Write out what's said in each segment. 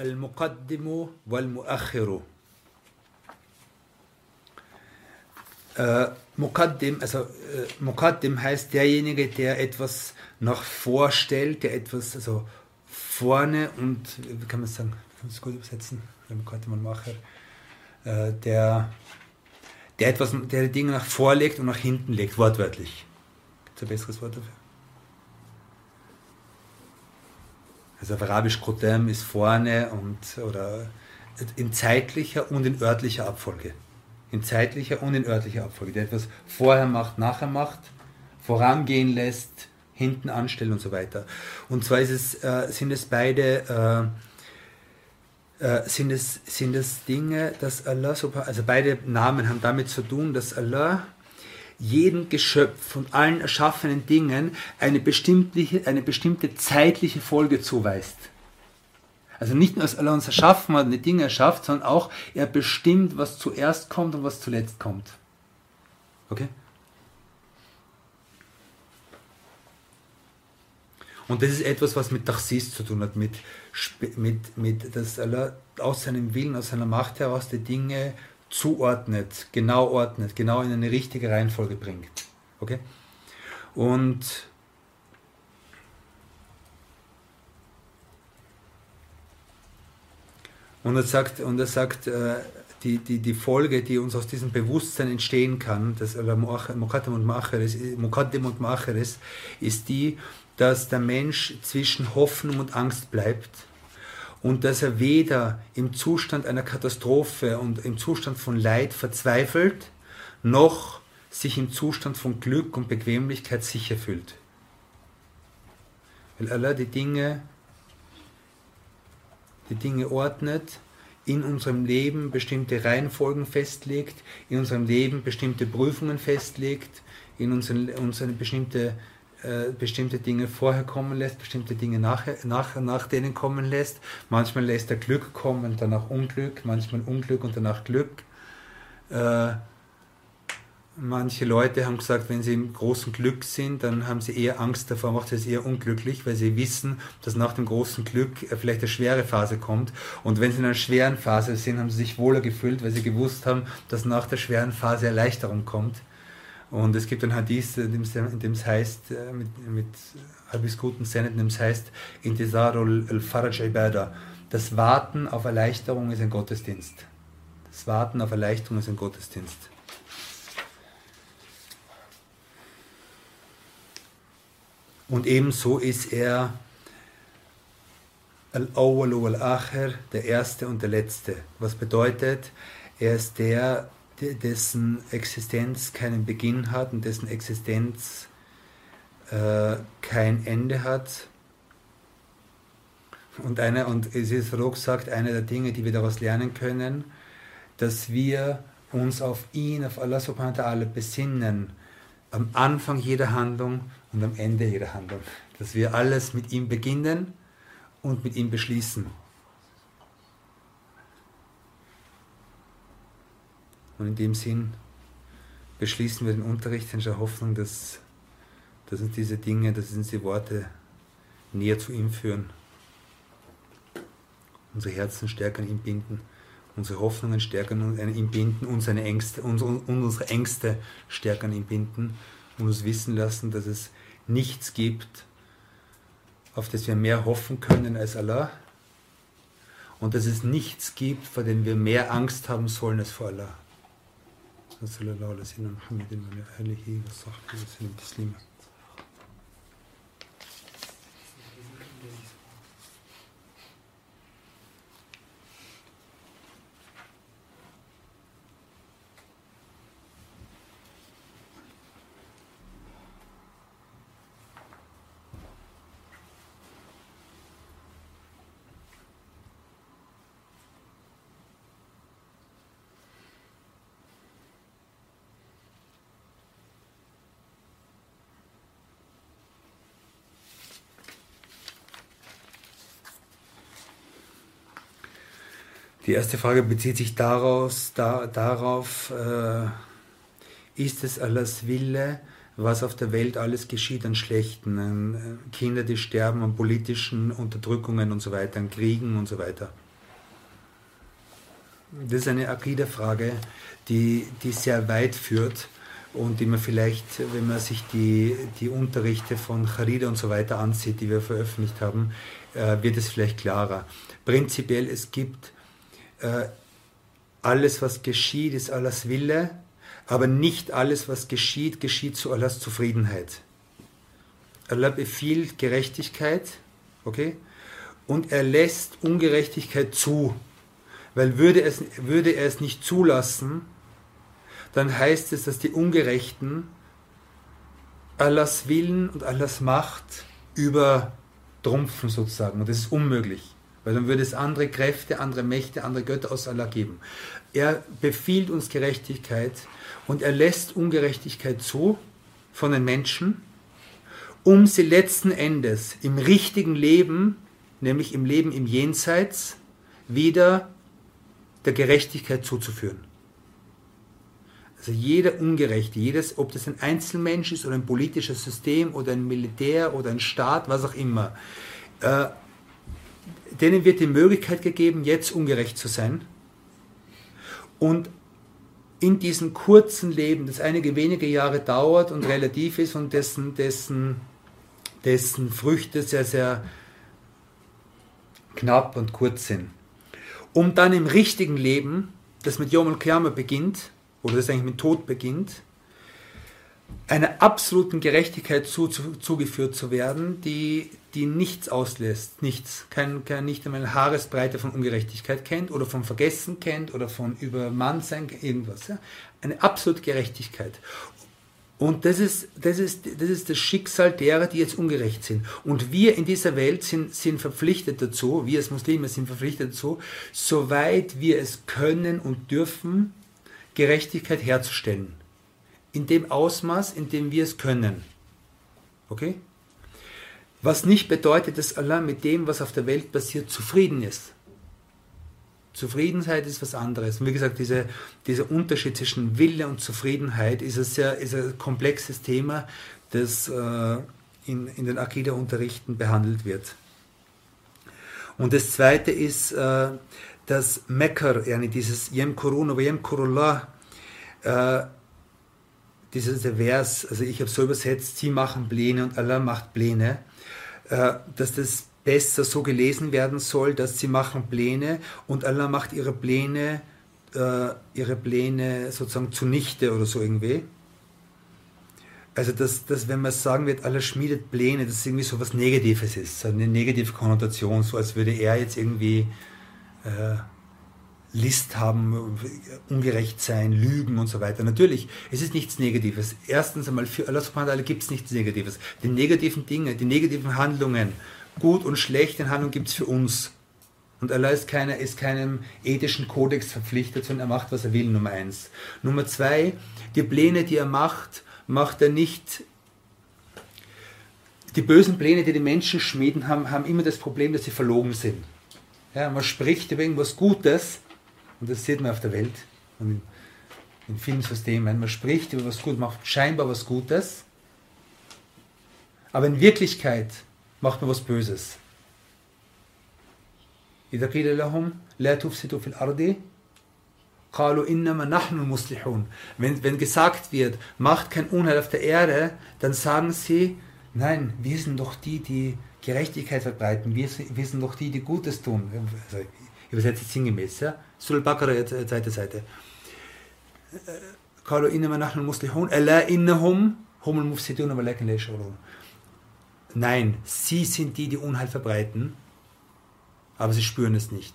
المقدم والمؤخر Äh, Muqaddim, also äh, Muqaddim heißt derjenige, der etwas nach vorstellt, der etwas also vorne und, wie kann man sagen, kann man es gut übersetzen? Muqaddim und Macher. Äh, der, der etwas, der die Dinge nach vorlegt und nach hinten legt, wortwörtlich. Gibt es ein besseres Wort dafür? Also auf Arabisch Qudam ist vorne und oder in zeitlicher und in örtlicher Abfolge. In zeitlicher und in örtlicher Abfolge. Der etwas vorher macht, nachher macht, vorangehen lässt, hinten anstellt und so weiter. Und zwar es, äh, sind es beide äh, äh, sind, es, sind es Dinge, dass Allah, also beide Namen haben damit zu tun, dass Allah jedem Geschöpf von allen erschaffenen Dingen eine bestimmte, eine bestimmte zeitliche Folge zuweist. Also nicht nur, dass Allah uns erschaffen hat die Dinge erschafft, sondern auch er bestimmt, was zuerst kommt und was zuletzt kommt. Okay? Und das ist etwas, was mit Tachsis zu tun hat, mit, mit, mit dass Allah aus seinem Willen, aus seiner Macht heraus die Dinge zuordnet, genau ordnet, genau in eine richtige Reihenfolge bringt. Okay? Und und er sagt, und er sagt äh, die, die, die Folge, die uns aus diesem Bewusstsein entstehen kann, dass Mukaddim und und Macher ist, ist die, dass der Mensch zwischen Hoffnung und Angst bleibt und dass er weder im Zustand einer Katastrophe und im Zustand von Leid verzweifelt, noch sich im Zustand von Glück und Bequemlichkeit sicher fühlt. Weil Allah die Dinge, die Dinge ordnet, in unserem Leben bestimmte Reihenfolgen festlegt, in unserem Leben bestimmte Prüfungen festlegt, in unseren, unsere bestimmte äh, bestimmte Dinge vorher kommen lässt, bestimmte Dinge nach, nach, nach denen kommen lässt. Manchmal lässt er Glück kommen und danach Unglück, manchmal Unglück und danach Glück. Äh, manche Leute haben gesagt, wenn sie im großen Glück sind, dann haben sie eher Angst davor, macht es eher unglücklich, weil sie wissen, dass nach dem großen Glück vielleicht eine schwere Phase kommt. Und wenn sie in einer schweren Phase sind, haben sie sich wohler gefühlt, weil sie gewusst haben, dass nach der schweren Phase Erleichterung kommt. Und es gibt ein Hadith, in dem es heißt, äh, mit, mit halbwegs guten Senat, in dem es heißt, Intizarul al-Faraj Ibada. Das Warten auf Erleichterung ist ein Gottesdienst. Das Warten auf Erleichterung ist ein Gottesdienst. Und ebenso ist er Al-Awwal wal-Akhir, der Erste und der Letzte. Was bedeutet, er ist der, dessen Existenz keinen Beginn hat und dessen Existenz äh, kein Ende hat. Und, eine, und es ist Rog sagt, eine der Dinge, die wir daraus lernen können, dass wir uns auf ihn, auf Allah subhanahu wa ta'ala besinnen, am Anfang jeder Handlung und am Ende jeder Handlung. Dass wir alles mit ihm beginnen und mit ihm beschließen. Und in dem Sinn beschließen wir den Unterricht in der Hoffnung, dass, dass uns diese Dinge, dass uns die Worte näher zu ihm führen, unsere Herzen stärker an ihm binden, unsere Hoffnungen stärker an ihm binden, und, seine Ängste, unsere Ängste stärker an ihm binden und uns wissen lassen, dass es nichts gibt, auf das wir mehr hoffen können als Allah und dass es nichts gibt, vor dem wir mehr Angst haben sollen als vor Allah. صلى الله على سيدنا محمد وعلى آله وصحبه وسلم تسليما. Die erste Frage bezieht sich daraus, da, darauf, äh, ist es Allahs Wille, was auf der Welt alles geschieht an Schlechten, an äh, Kinder, die sterben, an politischen Unterdrückungen und so weiter, an Kriegen und so weiter. Das ist eine Akida-Frage, die, die sehr weit führt und die man vielleicht, wenn man sich die, die Unterrichte von Charida und so weiter ansieht, die wir veröffentlicht haben, äh, wird es vielleicht klarer. Prinzipiell, es gibt äh, alles, was geschieht, ist Allahs Wille, aber nicht alles, was geschieht, geschieht zu Allahs Zufriedenheit. Allah befiehlt Gerechtigkeit, okay, und er lässt Ungerechtigkeit zu, weil würde, es, würde er es nicht zulassen, dann heißt es, dass die Ungerechten Allahs Willen und Allahs Macht übertrumpfen sozusagen. Und das ist unmöglich, weil dann würde es andere Kräfte, andere Mächte, andere Götter aus Allah geben. Er befiehlt uns Gerechtigkeit und er lässt Ungerechtigkeit zu von den Menschen, um sie letzten Endes im richtigen Leben, nämlich im Leben im Jenseits, wieder der Gerechtigkeit zuzuführen. Also jeder Ungerechte, jedes, ob das ein Einzelmensch ist oder ein politisches System oder ein Militär oder ein Staat, was auch immer, äh, denen wird die Möglichkeit gegeben, jetzt ungerecht zu sein. Und in diesem kurzen Leben, das einige wenige Jahre dauert und relativ ist und dessen, dessen, dessen Früchte sehr, sehr knapp und kurz sind, um dann im richtigen Leben, das mit Yom al beginnt, oder das eigentlich mit Tod beginnt, einer absoluten Gerechtigkeit zu, zu, zugeführt zu werden, die, die nichts auslässt, nichts, kein, kein, nicht einmal Haaresbreite von Ungerechtigkeit kennt oder von Vergessen kennt oder von Übermannsein, irgendwas. Ja? Eine absolute Gerechtigkeit. Und das ist, das, ist, das ist das Schicksal derer, die jetzt ungerecht sind. Und wir in dieser Welt sind, sind verpflichtet dazu, wir als Muslime sind verpflichtet dazu, soweit wir es können und dürfen, Gerechtigkeit herzustellen. In dem Ausmaß, in dem wir es können. Okay? Was nicht bedeutet, dass Allah mit dem, was auf der Welt passiert, zufrieden ist. Zufriedenheit ist was anderes. Und wie gesagt, diese, dieser Unterschied zwischen Wille und Zufriedenheit ist ein, sehr, ist ein komplexes Thema, das äh, in, in den Akida-Unterrichten behandelt wird. Und das zweite ist, äh, dass Mecker, yani dieses Yem Koruna wa Yem Kurullah, äh, dieser Vers, also ich habe so übersetzt, sie machen Pläne und Allah macht Pläne, äh, dass das besser so gelesen werden soll, dass sie machen Pläne und Allah macht ihre Pläne, äh, ihre Pläne sozusagen zunichte oder so irgendwie. Also, dass, dass wenn man sagen wird, Allah schmiedet Pläne, dass es irgendwie so was Negatives ist, eine negative Konnotation, so als würde er jetzt irgendwie äh, List haben, ungerecht sein, lügen und so weiter. Natürlich, es ist nichts Negatives. Erstens einmal, für Allah subhanahu wa gibt es nichts Negatives. Die negativen Dinge, die negativen Handlungen, gut und schlechte Handlungen gibt es für uns. Und Allah ist, keiner, ist keinem ethischen Kodex verpflichtet, sondern er macht, was er will, Nummer eins. Nummer zwei, die Pläne, die er macht, macht er nicht die bösen Pläne, die die Menschen schmieden, haben, haben immer das Problem, dass sie verlogen sind. Ja, man spricht über irgendwas Gutes und das sieht man auf der Welt und in, in vielen Systemen. Man spricht über was Gutes, macht scheinbar was Gutes, aber in Wirklichkeit macht man was Böses. إذا قيل لهم لا تفسدوا في الأرض قالوا إنما نحن المصلحون wenn, wenn gesagt wird, macht kein Unheil auf der Erde, dann sagen sie, nein, wir sind doch die, die Gerechtigkeit verbreiten. Wir, wir sind doch die, die Gutes tun. Also, ich übersetze es sinngemäß. Ja? Sul Bakara, zweite Seite. قالوا إنما نحن المصلحون ألا إنهم هم المفسدون ولكن لا يشعرون Nein, sie sind die, die Unheil verbreiten, aber sie spüren es nicht.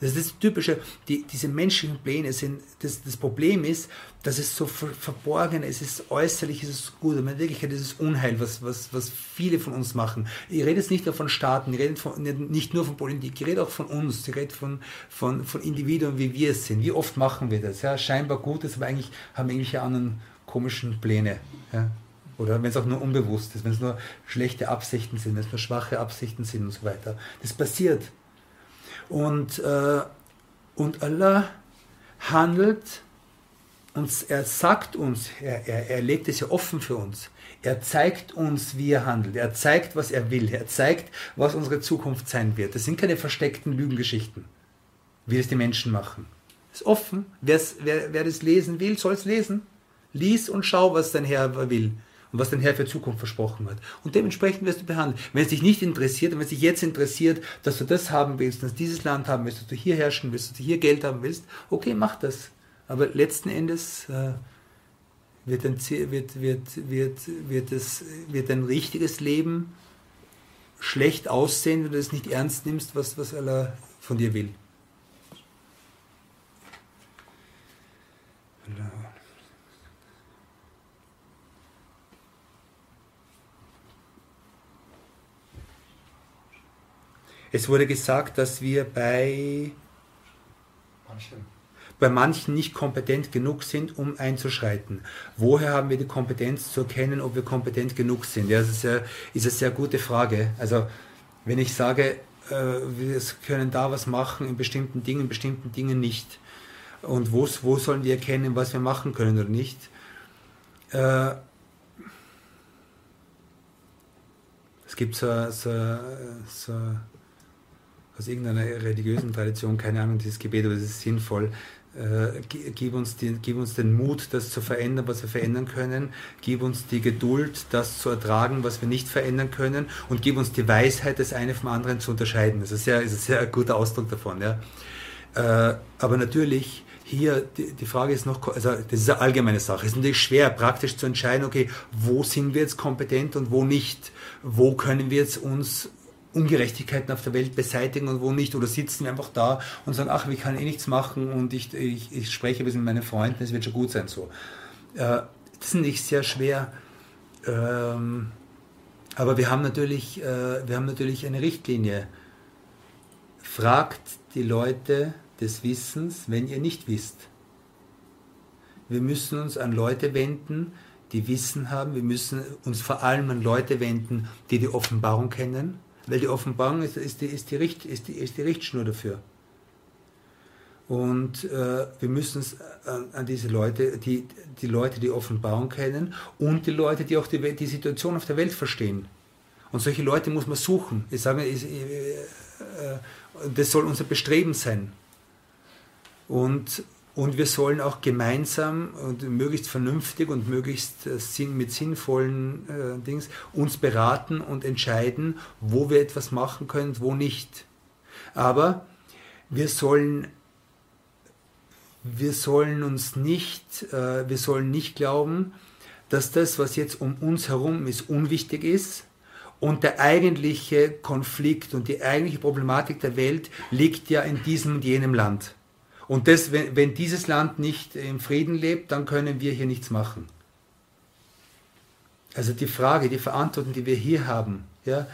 Das ist das Typische, die, diese menschlichen Pläne sind, das, das Problem ist, dass es so ver, verborgen ist, es ist äußerlich, es ist gut, aber in Wirklichkeit ist es Unheil, was, was, was viele von uns machen. Ich rede jetzt nicht nur von Staaten, ich rede von, nicht nur von Politik, ich rede auch von uns, ich rede von, von, von Individuen, wie wir es sind. Wie oft machen wir das? Ja? Scheinbar Gutes, aber eigentlich haben wir irgendwelche anderen komischen Pläne. Ja? Oder wenn es auch nur unbewusst ist, wenn es nur schlechte Absichten sind, wenn es nur schwache Absichten sind und so weiter. Das passiert. Und, äh, Und Allah handelt und er sagt uns, er, er, er legt es ja offen für uns. Er zeigt uns, wie er handelt. Er zeigt, was er will. Er zeigt, was unsere Zukunft sein wird. Das sind keine versteckten Lügengeschichten, wie es die Menschen machen. Es ist offen. wer, wer das lesen will, soll es lesen. Lies und schau, was dein Herr will und was dein Herr für Zukunft versprochen hat. Und dementsprechend wirst du behandelt. Wenn es dich nicht interessiert und wenn es dich jetzt interessiert, dass du das haben willst, dass du dieses Land haben willst, dass du hier herrschen willst, dass du hier Geld haben willst, okay, mach das. Aber letzten Endes äh, wird, ein, wird, wird, wird, wird, das, wird ein richtiges Leben schlecht aussehen, wenn du es nicht ernst nimmst, was, was Allah von dir will. Es wurde gesagt, dass wir bei manchen. bei manchen nicht kompetent genug sind, um einzuschreiten. Woher haben wir die Kompetenz zu erkennen, ob wir kompetent genug sind? Ja, das ist, ja, ist eine sehr gute Frage. Also wenn ich sage, äh, wir können da was machen in bestimmten Dingen, in bestimmten Dingen nicht. Und wo, wo sollen wir erkennen, was wir machen können oder nicht? Äh, es gibt so, so, so aus irgendeiner religiösen Tradition, keine Ahnung, dieses Gebet, aber es ist sinnvoll. Äh, gib, uns die, gib uns den Mut, das zu verändern, was wir verändern können. Gib uns die Geduld, das zu ertragen, was wir nicht verändern können. Und gib uns die Weisheit, das eine vom anderen zu unterscheiden. Das ist, sehr, ist ein sehr guter Ausdruck davon. Ja. Äh, aber natürlich, hier, die, die, Frage ist noch, also das ist eine allgemeine Sache. Es ist natürlich schwer, praktisch zu entscheiden, okay, wo sind wir jetzt kompetent und wo nicht? Wo können wir jetzt uns Ungerechtigkeiten auf der Welt beseitigen und wo nicht? Oder sitzen wir einfach da und sagen, ach, ich kann eh nichts machen und ich, ich, ich spreche ein bisschen mit meinen Freunden, es wird schon gut sein so. Äh, das ist nicht sehr schwer. Ähm, aber wir haben, natürlich, äh, wir haben natürlich eine Richtlinie. Fragt die Leute des Wissens, wenn ihr nicht wisst. Wir müssen uns an Leute wenden, die Wissen haben. Wir müssen uns vor allem an Leute wenden, die die Offenbarung kennen weil die Offenbarung ist, ist, die, ist, die, Richt, ist, die, ist die Richtschnur dafür. Und äh, wir müssen es an, an, diese Leute, die, die Leute, die Offenbarung kennen und die Leute, die auch die, die Situation auf der Welt verstehen. Und solche Leute muss man suchen. Ich sage, ich, äh, das soll unser Bestreben sein. Und und wir sollen auch gemeinsam und möglichst vernünftig und möglichst äh, mit sinnvollen äh, Dings uns beraten und entscheiden, wo wir etwas machen können, wo nicht. Aber wir sollen wir sollen uns nicht, äh, wir sollen nicht glauben, dass das, was jetzt um uns herum ist, unwichtig ist und der eigentliche Konflikt und die eigentliche Problematik der Welt liegt ja in diesem und jenem Land. Und das, wenn, wenn dieses Land nicht im Frieden lebt, dann können wir hier nichts machen. Also die Frage, die Verantwortung, die wir hier haben, ja,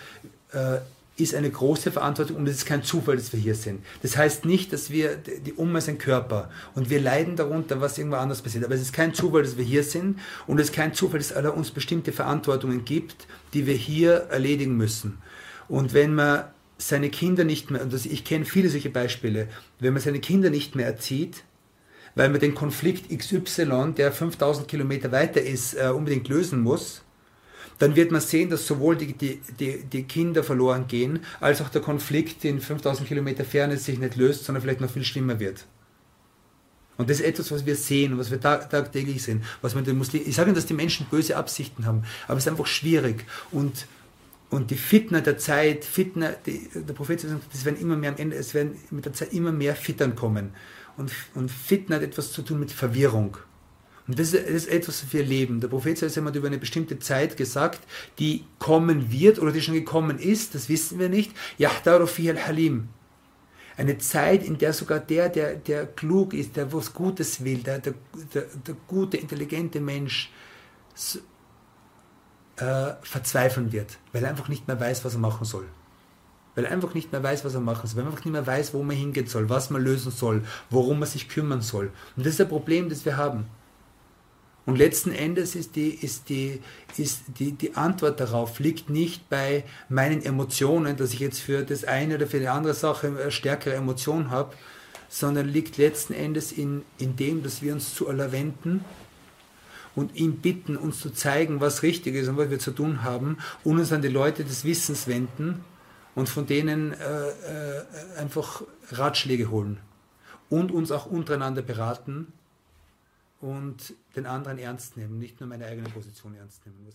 äh, ist eine große Verantwortung und es ist kein Zufall, dass wir hier sind. Das heißt nicht, dass wir, die Umma ist ein Körper und wir leiden darunter, was irgendwo anders passiert. Aber es ist kein Zufall, dass wir hier sind und es ist kein Zufall, dass Allah uns bestimmte Verantwortungen gibt, die wir hier erledigen müssen. Und wenn man seine Kinder nicht mehr, und das, ich kenne viele solche Beispiele, wenn man seine Kinder nicht mehr erzieht, weil man den Konflikt XY, der 5000 Kilometer weiter ist, äh, unbedingt lösen muss, dann wird man sehen, dass sowohl die, die, die, die, Kinder verloren gehen, als auch der Konflikt in 5000 Kilometer Ferne sich nicht löst, sondern vielleicht noch viel schlimmer wird. Und das ist etwas, was wir sehen, was wir tag, tagtäglich sehen. Was man den Muslimen, ich sage nicht, dass die Menschen böse Absichten haben, aber es ist einfach schwierig. Und und die Fitner der Zeit, Fitner, die, der Prophet sagt, es werden immer mehr am Ende, es werden mit der Zeit immer mehr Fittern kommen. Und, und Fitner hat etwas zu tun mit Verwirrung. Und das ist, das ist etwas, was wir leben. Der Prophet hat über eine bestimmte Zeit gesagt, die kommen wird oder die schon gekommen ist, das wissen wir nicht. Yahdaru al-Halim. Eine Zeit, in der sogar der, der, der klug ist, der was Gutes will, der, der, der, der gute, intelligente Mensch, äh, verzweifeln wird, weil er einfach nicht mehr weiß, was er machen soll. Weil er einfach nicht mehr weiß, was er machen soll, weil er einfach nicht mehr weiß, wo man hingehen soll, was man lösen soll, worum man sich kümmern soll. Und das ist ein Problem, das wir haben. Und letzten Endes ist die, ist die, ist die, die Antwort darauf liegt nicht bei meinen Emotionen, dass ich jetzt für das eine oder für die andere Sache eine stärkere Emotion habe, sondern liegt letzten Endes in, in dem, dass wir uns zu Allah wenden und ihn bitten, uns zu zeigen, was richtig ist und was wir zu tun haben und uns an die Leute des Wissens wenden und von denen äh, äh, einfach Ratschläge holen und uns auch untereinander beraten und den anderen ernst nehmen, nicht nur meine eigene Position ernst nehmen.